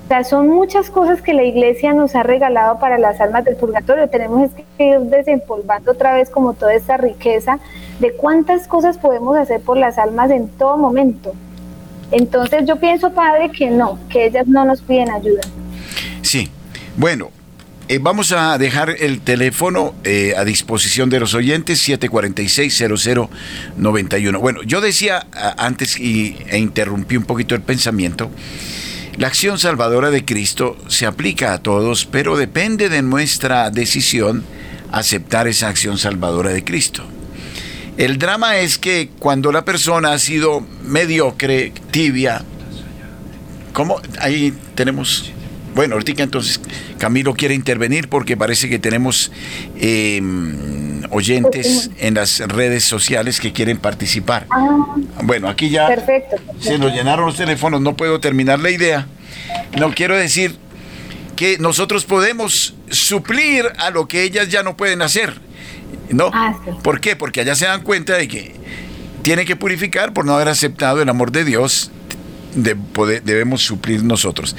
O sea, son muchas cosas que la iglesia nos ha regalado para las almas del purgatorio. Tenemos que ir desempolvando otra vez como toda esta riqueza de cuántas cosas podemos hacer por las almas en todo momento. Entonces yo pienso, padre, que no, que ellas no nos piden ayuda. Sí, bueno, eh, vamos a dejar el teléfono eh, a disposición de los oyentes, 746-0091. Bueno, yo decía antes y, e interrumpí un poquito el pensamiento, la acción salvadora de Cristo se aplica a todos, pero depende de nuestra decisión aceptar esa acción salvadora de Cristo. El drama es que cuando la persona ha sido mediocre, tibia, ¿cómo? Ahí tenemos bueno, ahorita entonces Camilo quiere intervenir porque parece que tenemos em, oyentes en las redes sociales que quieren participar. Ah. bueno, aquí ya se nos llenaron los teléfonos, no puedo terminar la idea. No quiero decir que nosotros podemos suplir a lo que ellas ya no pueden hacer. ¿No? Ah, ¿Por qué? Porque allá se dan cuenta de que tiene que purificar por no haber aceptado el amor de Dios de poder, debemos suplir nosotros.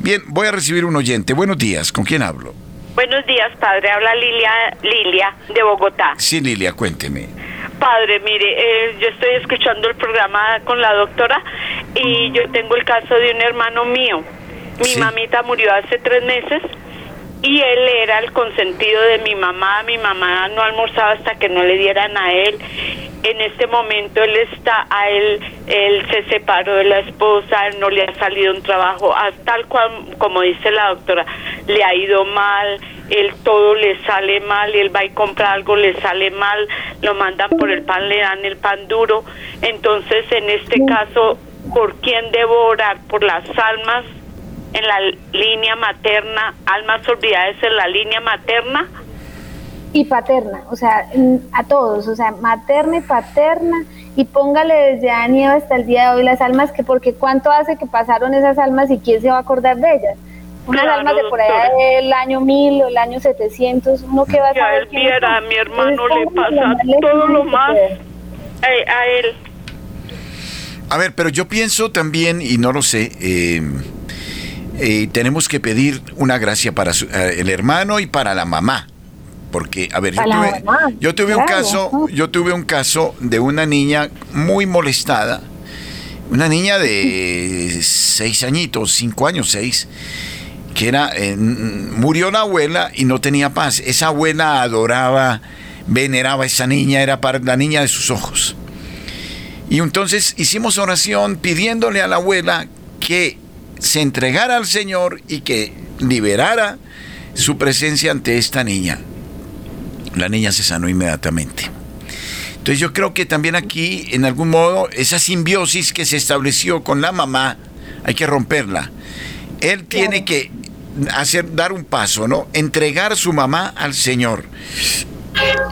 Bien, voy a recibir un oyente. Buenos días, ¿con quién hablo? Buenos días, padre. Habla Lilia, Lilia de Bogotá. Sí, Lilia, cuénteme. Padre, mire, eh, yo estoy escuchando el programa con la doctora y yo tengo el caso de un hermano mío. Mi mamita murió hace tres meses y él era el consentido de mi mamá. Mi mamá no almorzaba hasta que no le dieran a él. En este momento él está, a él, él se separó de la esposa, no le ha salido un trabajo, tal cual como dice la doctora, le ha ido mal, él todo le sale mal, él va y compra algo, le sale mal, lo mandan por el pan, le dan el pan duro. Entonces, en este caso, ¿por quién debo orar? ¿Por las almas en la línea materna, almas olvidadas en la línea materna. Y paterna, o sea, a todos, o sea, materna y paterna, y póngale desde año hasta el día de hoy las almas, que porque cuánto hace que pasaron esas almas y quién se va a acordar de ellas. Unas almas de por allá del año 1000 o el año 700, uno que va a saber. él viera, a mi hermano le pasa todo lo más a él. A ver, pero yo pienso también, y no lo sé, eh, eh, tenemos que pedir una gracia para eh, el hermano y para la mamá. Porque, a ver, yo tuve, un caso, yo tuve un caso de una niña muy molestada, una niña de seis añitos, cinco años, seis, que era, eh, murió la abuela y no tenía paz. Esa abuela adoraba, veneraba a esa niña, era para la niña de sus ojos. Y entonces hicimos oración pidiéndole a la abuela que se entregara al Señor y que liberara su presencia ante esta niña. La niña se sanó inmediatamente. Entonces yo creo que también aquí, en algún modo, esa simbiosis que se estableció con la mamá, hay que romperla. Él tiene que hacer, dar un paso, ¿no? Entregar su mamá al Señor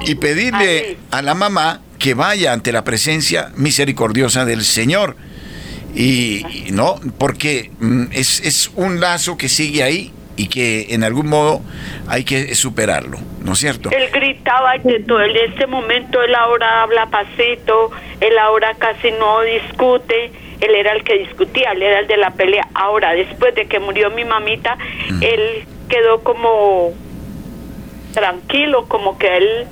y pedirle a la mamá que vaya ante la presencia misericordiosa del Señor y, no, porque mm, es, es un lazo que sigue ahí y que en algún modo hay que superarlo, ¿no es cierto? Él gritaba que todo en este momento él ahora habla pasito, él ahora casi no discute, él era el que discutía, él era el de la pelea. Ahora, después de que murió mi mamita, mm. él quedó como tranquilo, como que él...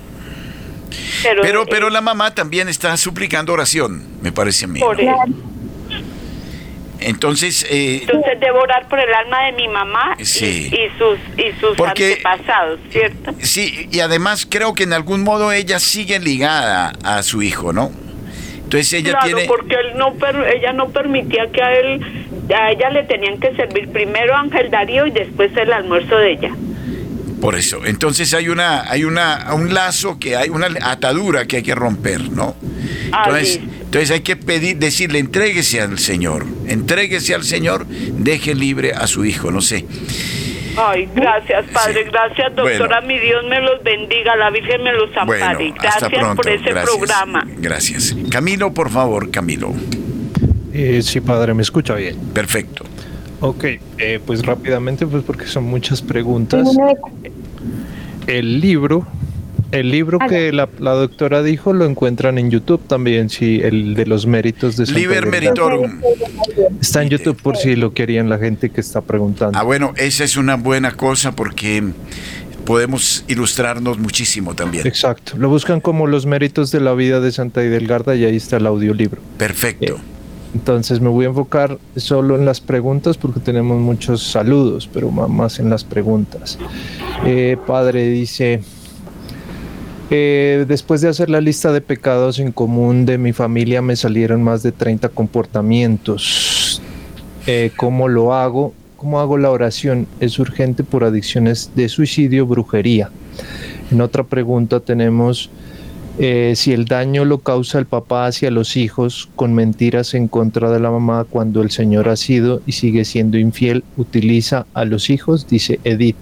Pero, pero, la mamá también está suplicando oración, me parece a mí. Por entonces... Eh, Entonces debo orar por el alma de mi mamá y, sus, y sus antepasados, ¿cierto? Sí, y además creo que en algún modo ella sigue ligada a su hijo, ¿no? Entonces ella claro, tiene... porque él no ella no permitía que a él, a ella le tenían que servir primero Ángel Darío y después el almuerzo de ella. Por eso, entonces hay una, hay una, un lazo que hay una atadura que hay que romper, ¿no? Entonces, entonces hay que pedir, decirle, entréguese al Señor, entréguese al Señor, deje libre a su hijo, no sé. Ay, gracias, Padre, gracias, doctora, mi Dios me los bendiga, la Virgen me los ampare. gracias por ese programa. Gracias. Camilo, por favor, Camilo. Eh, sí, Padre, me escucha bien. Perfecto. Ok, eh, pues rápidamente, pues porque son muchas preguntas. El libro el libro que la, doctora dijo lo encuentran en YouTube también, sí, el de los méritos de Liber Meritorum. Está en YouTube por si lo querían la gente que está preguntando. Ah, bueno, esa es una buena cosa porque podemos ilustrarnos muchísimo también. Exacto. Lo buscan como los méritos de la vida de Santa Hidelgarda y ahí está el audiolibro. Perfecto. Eh, entonces me voy a enfocar solo en las preguntas porque tenemos muchos saludos, pero más en las preguntas. Eh, padre dice, eh, después de hacer la lista de pecados en común de mi familia me salieron más de 30 comportamientos. Eh, ¿Cómo lo hago? ¿Cómo hago la oración? Es urgente por adicciones de suicidio, brujería. En otra pregunta tenemos eh, si el daño lo causa el papá hacia los hijos con mentiras en contra de la mamá cuando el señor ha sido y sigue siendo infiel, utiliza a los hijos, dice Edith.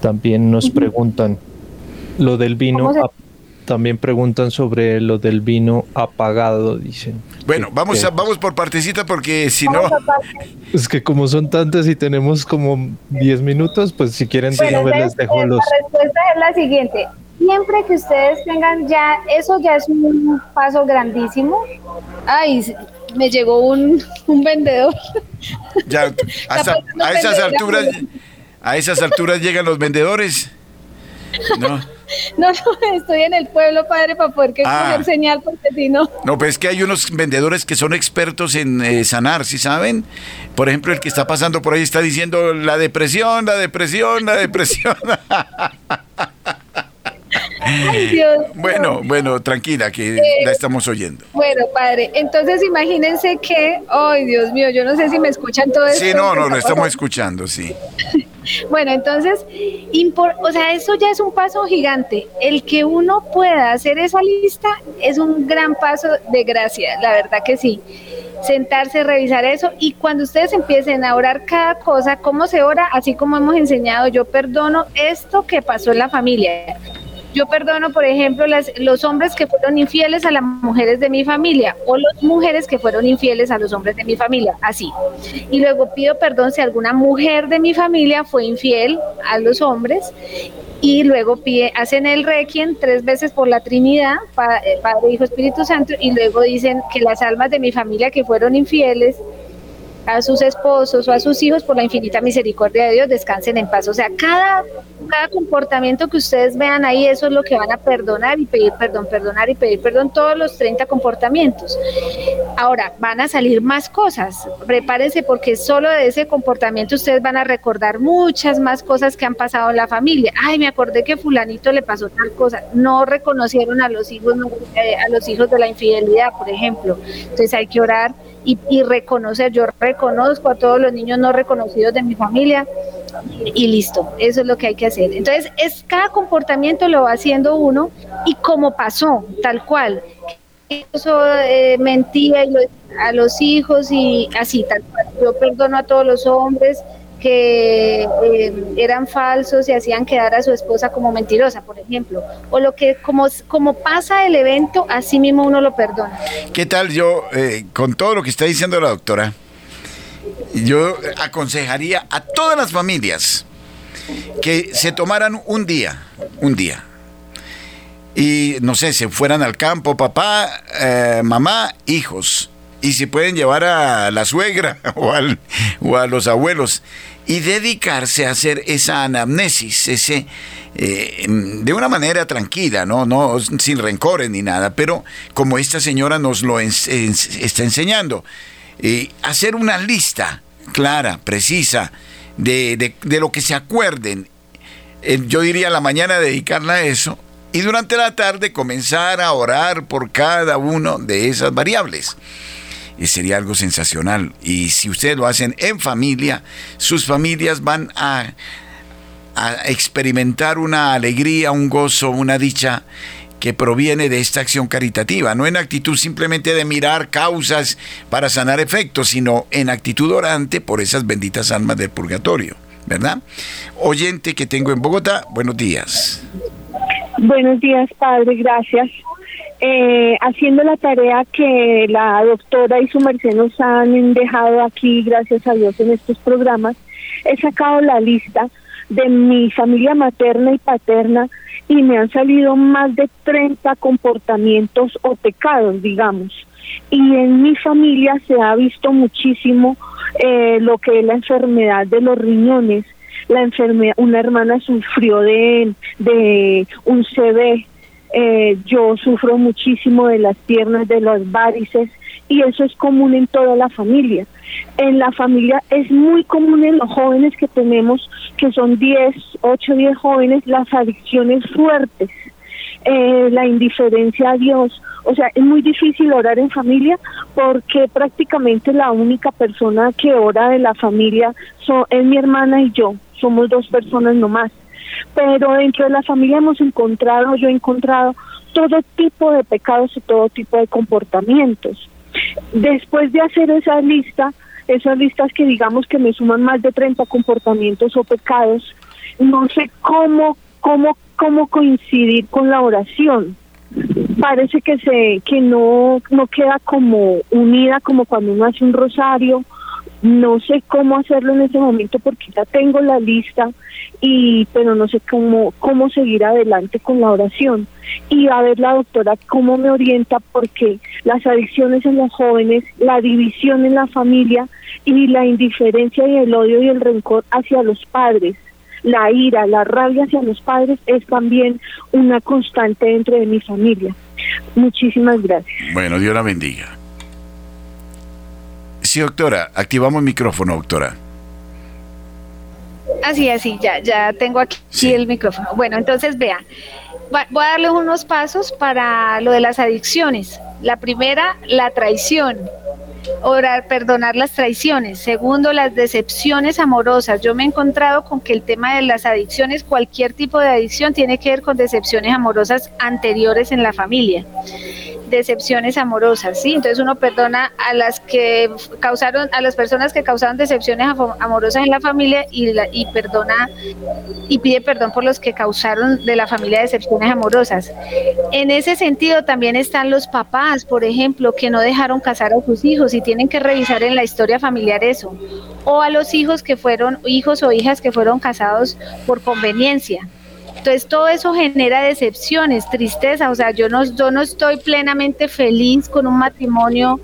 También nos preguntan lo del vino, también preguntan sobre lo del vino apagado, dicen. Bueno, vamos, a, vamos por partecita porque si no... Es que como son tantas y tenemos como 10 minutos, pues si quieren bueno, les dejo los... La respuesta es la siguiente siempre que ustedes tengan ya, eso ya es un paso grandísimo. Ay, me llegó un, un vendedor. Ya, a, esas alturas, a esas alturas llegan los vendedores. No. No, estoy en el pueblo, padre, para poder que ah. señal, porque si no. No, pues es que hay unos vendedores que son expertos en eh, sanar, ¿sí saben? Por ejemplo, el que está pasando por ahí está diciendo la depresión, la depresión, la depresión. Bueno, bueno, tranquila, que la eh, estamos oyendo. Bueno, padre, entonces imagínense que, ay, Dios mío, yo no sé si me escuchan todo esto. Sí, no, no, lo estamos escuchando, sí. Bueno, entonces, o sea, eso ya es un paso gigante. El que uno pueda hacer esa lista es un gran paso de gracia, la verdad que sí. Sentarse, revisar eso y cuando ustedes empiecen a orar cada cosa, cómo se ora, así como hemos enseñado, yo perdono esto que pasó en la familia yo perdono, por ejemplo, los hombres que fueron infieles a las mujeres de mi familia o las mujeres que fueron infieles a los hombres de mi familia, así. Y luego pido perdón si alguna mujer de mi familia fue infiel a los hombres y luego pide, hacen el requiem tres veces por la Trinidad, eh, Padre, Hijo, Espíritu Santo, y luego dicen que las almas de mi familia que fueron infieles a sus esposos o a sus hijos por la infinita misericordia de Dios descansen en paz. O sea, cada, cada comportamiento que ustedes vean ahí, eso es lo que van a perdonar y pedir perdón, perdonar y pedir perdón, todos los 30 comportamientos. Ahora, van a salir más cosas. Prepárense porque solo de ese comportamiento ustedes van a recordar muchas más cosas que han pasado en la familia. Ay, me acordé que fulanito le pasó tal cosa. No reconocieron a los hijos, eh, a los hijos de la infidelidad, por ejemplo. Entonces hay que orar y, reconocer, yo reconozco a todos los niños no reconocidos de mi familia y listo, eso es lo que hay que hacer. Entonces, es cada comportamiento lo va haciendo uno y como pasó, tal cual. Eso eh, mentía a los hijos y así, tal cual. Yo perdono a todos los hombres, que eh, eran falsos y hacían quedar a su esposa como mentirosa, por ejemplo. O lo que, como, como pasa el evento, así mismo uno lo perdona. ¿Qué tal yo, eh, con todo lo que está diciendo la doctora, yo aconsejaría a todas las familias que se tomaran un día, un día, y no sé, se fueran al campo, papá, eh, mamá, hijos, y si pueden llevar a la suegra o, al, o a los abuelos y dedicarse a hacer esa anamnesis, ese eh, de una manera tranquila, ¿no? no sin rencores ni nada, pero como esta señora nos lo está enseñando, hacer una lista clara, precisa, de, de, lo que se acuerden. Eh, yo diría la mañana dedicarla a eso y durante la tarde comenzar a orar por cada uno de esas variables y sería algo sensacional. Y si ustedes lo hacen en familia, sus familias van a, a experimentar una alegría, un gozo, una dicha que proviene de esta acción caritativa, no en actitud simplemente de mirar causas para sanar efectos, sino en actitud orante por esas benditas almas del purgatorio, ¿verdad? Oyente que tengo en Bogotá, buenos días. Buenos días, Padre, gracias eh, haciendo la tarea que la doctora y su merced nos han dejado aquí, gracias a Dios, en estos programas, he sacado la lista de mi familia materna y paterna y me han salido más de 30 comportamientos o pecados, digamos. Y en mi familia se ha visto muchísimo eh, lo que es la enfermedad de los riñones. La enfermedad, una hermana sufrió de, de un CB, eh, yo sufro muchísimo de las piernas, de las varices, y eso es común en toda la familia. En la familia es muy común en los jóvenes que tenemos, que son 10, 8, 10 jóvenes, las adicciones fuertes, eh, la indiferencia a Dios. O sea, es muy difícil orar en familia porque prácticamente la única persona que ora de la familia es mi hermana y yo, somos dos personas nomás. pero dentro de la familia hemos encontrado, yo he encontrado todo tipo de pecados y todo tipo de comportamientos. Después de hacer esa lista, esas listas que digamos que me suman más de 30 comportamientos o pecados, no sé cómo, cómo, cómo coincidir con la oración parece que se que no no queda como unida como cuando uno hace un rosario no sé cómo hacerlo en ese momento porque ya tengo la lista y pero no sé cómo cómo seguir adelante con la oración y a ver la doctora cómo me orienta porque las adicciones en los jóvenes la división en la familia y la indiferencia y el odio y el rencor hacia los padres la ira, la rabia hacia los padres es también una constante dentro de mi familia. Muchísimas gracias. Bueno, Dios la bendiga. Sí, doctora, activamos el micrófono, doctora. Así, así, ya, ya tengo aquí el micrófono. Bueno, entonces vean, voy a darle unos pasos para lo de las adicciones. La primera, la traición orar, perdonar las traiciones. Segundo, las decepciones amorosas. Yo me he encontrado con que el tema de las adicciones, cualquier tipo de adicción, tiene que ver con decepciones amorosas anteriores en la familia decepciones amorosas, ¿sí? Entonces uno perdona a las que causaron, a las personas que causaron decepciones amorosas en la familia y, perdona y pide perdón por los que causaron de la familia decepciones amorosas. En ese sentido también están los papás, por ejemplo, que no dejaron casar a sus hijos y tienen que revisar en la historia familiar eso. O a los hijos que fueron, hijos o hijas que fueron casados por conveniencia. Entonces todo eso genera decepciones, tristeza, o sea, yo no, yo no estoy plenamente feliz con un matrimonio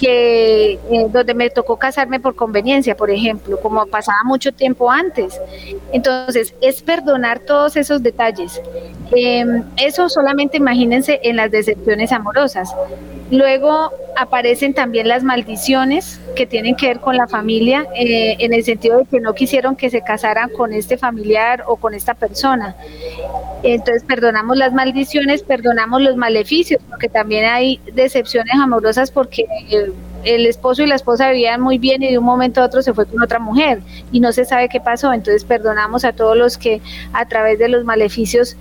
que eh, donde me tocó casarme por conveniencia, por ejemplo, como pasaba mucho tiempo antes. Entonces, es perdonar todos esos detalles. Em, eso solamente imagínense en las decepciones amorosas. Luego aparecen también las maldiciones que tienen que ver con la familia, eh, en el sentido de que no quisieron que se casaran con este familiar o con esta persona. Entonces perdonamos las maldiciones, perdonamos los maleficios, porque también hay decepciones amorosas porque el, el esposo y la esposa vivían muy bien y de un momento a otro se fue con otra mujer y no se sabe qué pasó. Entonces perdonamos a todos los que a través de los maleficios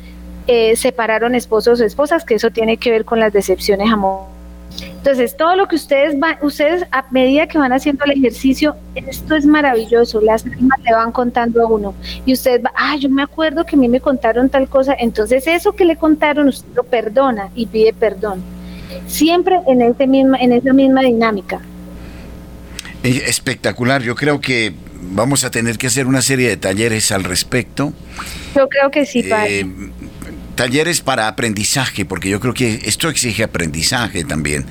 eh, separaron esposos o esposas, que eso tiene que ver con las decepciones amorosas entonces, todo lo que ustedes van, ustedes a medida que van haciendo el ejercicio, esto es maravilloso, las almas le van contando a uno. Y usted va, ah, yo me acuerdo que a mí me contaron tal cosa, entonces eso que le contaron, usted lo perdona y pide perdón. Siempre en, ese misma, en esa misma dinámica. Espectacular, yo creo que vamos a tener que hacer una serie de talleres al respecto. Yo creo que sí, padre. Eh, talleres para aprendizaje, porque yo creo que esto exige aprendizaje también.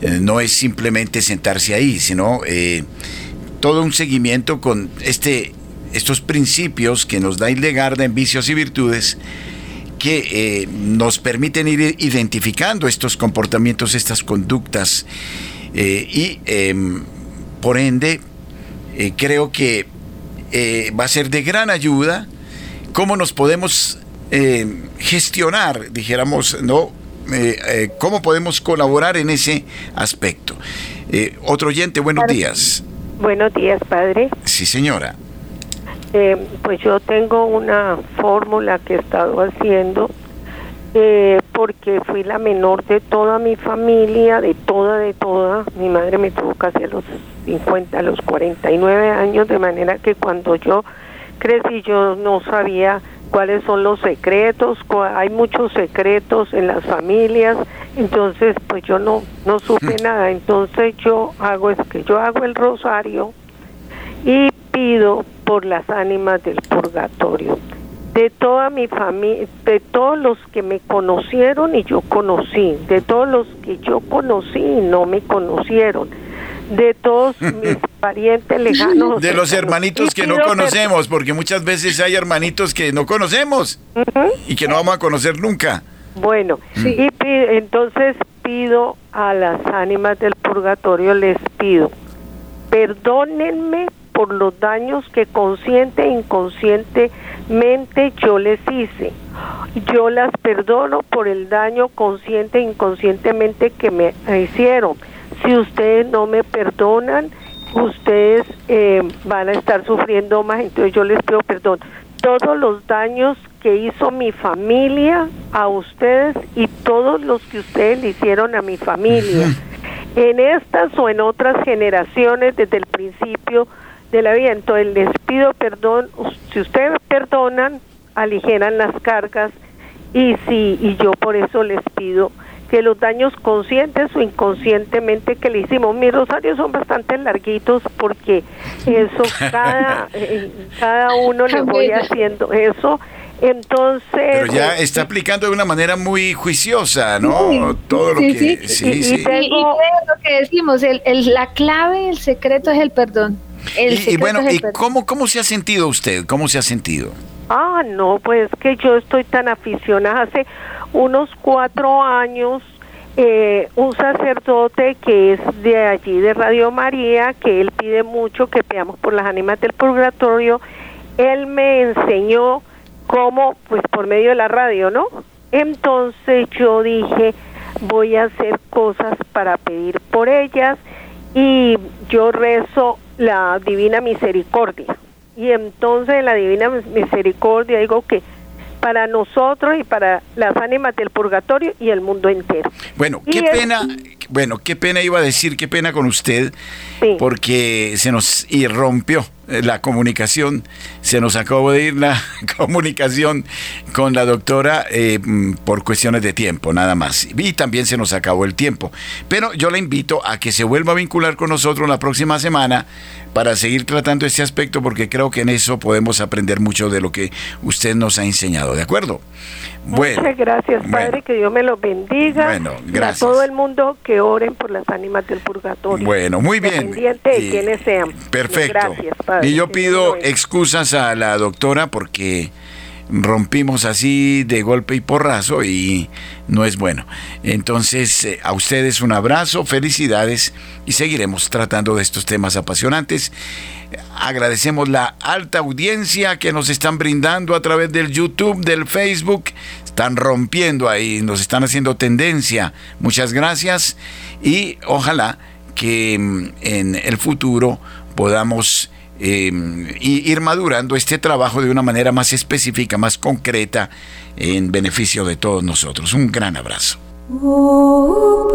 Eh, no es simplemente sentarse ahí, sino eh, todo un seguimiento con este, estos principios que nos da Hildegarda en vicios y virtudes que eh, nos permiten ir identificando estos comportamientos, estas conductas y em, por ende creo que va a ser de gran ayuda cómo nos podemos eh, gestionar, dijéramos, ¿no? Eh, eh, ¿Cómo podemos colaborar en ese aspecto? otro oyente, buenos días. Buenos días, padre. Sí, señora. pues yo tengo una fórmula que he estado haciendo porque fui la menor de toda mi familia, de toda, de toda. Mi madre me tuvo casi a los 50, a los 49 años, de manera que cuando yo crecí yo no sabía cuáles son los secretos, hay muchos secretos en las familias, entonces pues yo no no supe nada, entonces yo hago es que yo hago el rosario y pido por las ánimas del purgatorio. De toda mi familia, de todos los que me conocieron y yo conocí, de todos los que yo conocí y no me conocieron de todos mis parientes lejanos. De los hermanitos que no conocemos, porque muchas veces hay hermanitos que no conocemos y que no vamos a conocer nunca. Bueno, mm. y entonces pido a las ánimas del purgatorio, les pido, perdónenme por los daños que consciente e inconscientemente yo les hice. Yo las perdono por el daño consciente e inconscientemente que me hicieron si ustedes no me perdonan, ustedes eh, van a estar sufriendo más, entonces yo les pido perdón. todos los daños que hizo mi familia a ustedes y todos los que ustedes le hicieron a mi familia. En estas o en otras generaciones desde el principio de la vida. Entonces les pido perdón, si ustedes perdonan, aligeran las cargas y si y yo por eso les pido que los daños conscientes o inconscientemente que le hicimos, mis rosarios son bastante larguitos porque eso cada eh, cada uno le voy haciendo eso entonces. Pero ya está aplicando de una manera muy juiciosa, ¿no? Todo lo que. Sí, sí. Y, lo que decimos, el, la clave, el secreto es el perdón. y, bueno, ¿y cómo, cómo se ha sentido usted? ¿Cómo se ha sentido? Ah, no, pues que yo estoy tan aficionada. Hace unos cuatro años, eh, un sacerdote que es de allí, de Radio María, que él pide mucho que veamos por las ánimas del purgatorio, él me enseñó cómo, pues por medio de la radio, ¿no? Entonces yo dije, voy a hacer cosas para pedir por ellas y yo rezo la divina misericordia. Y entonces la divina misericordia digo que para nosotros y para las ánimas del purgatorio y el mundo entero. Bueno, qué pena, bueno, qué pena iba a decir, qué pena con usted, porque se nos irrompió eh, la comunicación, se nos acabó de ir la comunicación con la doctora eh, mm, por cuestiones de tiempo, nada más. Y también se nos acabó el tiempo. Pero yo la invito a que se vuelva a vincular con nosotros la próxima semana para seguir tratando este aspecto porque creo que en eso podemos aprender mucho de lo que usted nos ha enseñado, ¿de acuerdo? Bueno, Muchas gracias, Padre, que Dios me lo bendiga. Bueno, gracias. a todo el mundo que oren por las ánimas del purgatorio. Bueno, muy bien. de quienes sean. Perfecto. Gracias, Padre. Y yo pido excusas a la doctora porque rompimos así de golpe y porrazo y no es bueno. Entonces, eh, a ustedes un abrazo, felicidades y seguiremos tratando de estos temas apasionantes. Agradecemos la alta audiencia que nos están brindando a través del YouTube, del Facebook. Están rompiendo ahí, nos están haciendo tendencia. Muchas gracias y ojalá que mm, en el futuro podamos eh, ir madurando este trabajo de una manera más específica, más concreta, en beneficio de todos nosotros. Un gran abrazo. Oh,